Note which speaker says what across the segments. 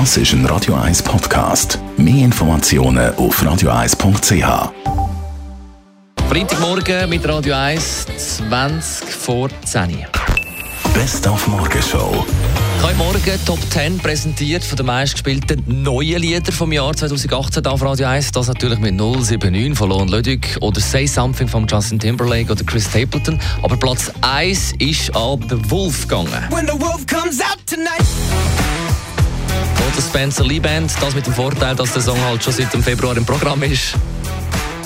Speaker 1: Das ist ein Radio 1 Podcast. Mehr Informationen auf radio1.ch.
Speaker 2: Freitagmorgen mit Radio 1, 20 vor 10.
Speaker 1: Best auf Morgenshow.
Speaker 2: Heute Morgen Top 10 präsentiert von den meistgespielten neuen Liedern vom Jahr 2018 auf Radio 1. Das natürlich mit 079 von Lon Ludwig oder Say Something von Justin Timberlake oder Chris Stapleton. Aber Platz 1 ist an The Wolf gegangen.
Speaker 3: When the wolf comes out tonight.
Speaker 2: Oder Spencer Lee Band. Das mit dem Vorteil, dass der Song halt schon seit dem Februar im Programm ist.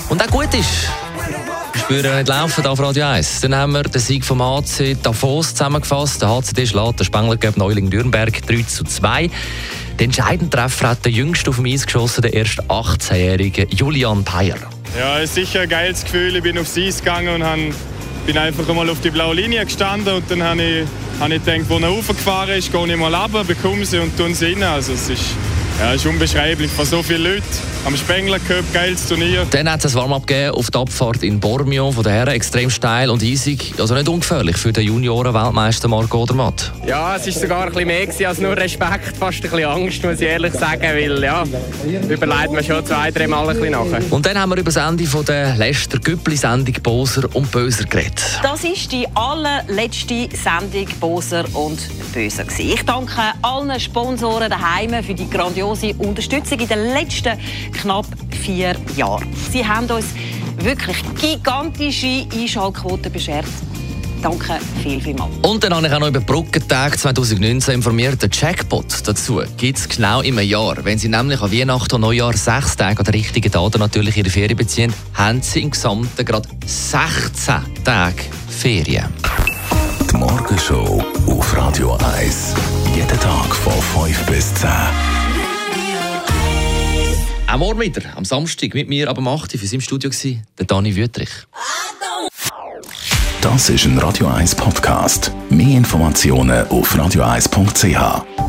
Speaker 2: Und auch gut ist. Spüren nicht laufen auf Radio 1. Dann haben wir den Sieg vom HC Davos zusammengefasst. Der HCD schlägt den Spengler Cup Neuling Nürnberg 3 zu 2. Den entscheidenden Treffer hat der jüngste auf dem Eis geschossen, der erst 18-jährige Julian Peyer.
Speaker 4: Ja, ist sicher ein geiles Gefühl. Ich bin aufs Eis gegangen und bin einfach einmal auf die blaue Linie gestanden und dann habe ich, hab ich gedacht, wo er raufgefahren ist, gehe ich mal runter, bekomme sie und tun sie rein. Also es ist, ja, es ist unbeschreiblich. Von so vielen Leuten am Spengler Cup, geiles Turnier.
Speaker 2: Dann hat es ein Warm-up gegeben auf der Abfahrt in Bormio von der Herren. Extrem steil und eisig. Also nicht ungefährlich für den Junioren-Weltmeister Marco Odermatt.
Speaker 5: Ja, es war sogar ein bisschen mehr als nur Respekt, fast ein bisschen Angst, muss ich ehrlich sagen, weil ja, überlegt man schon zwei, drei Mal ein bisschen nachher.
Speaker 2: Und dann haben wir über das Ende von der letzten Güppli-Sendung Boser und Böser geredet.
Speaker 6: Das ist die allerletzte Sendung Boser und Böser. gewesen. Ich danke allen Sponsoren daheim für die grandiose Unterstützung in den letzten knapp vier Jahren. Sie haben uns wirklich gigantische Einschaltquoten beschert. Danke viel, viel mal.
Speaker 2: Und dann habe ich auch noch über die Brückentage 2019 informiert. Der Jackpot dazu gibt es genau im Jahr. Wenn Sie nämlich an Weihnachten und Neujahr sechs Tage an den richtigen Daten natürlich Ihre Ferien beziehen, haben Sie im Gesamten gerade 16 Tage Ferien.
Speaker 1: Die Morgenshow auf Radio 1. Jeden Tag von 5 bis 10.
Speaker 2: Auch morgen wieder, am Samstag, mit mir ab um 8 Uhr für Sie im Studio war der Dani Wüttrich.
Speaker 1: Das ist ein Radio 1 Podcast. Mehr Informationen auf radio1.ch.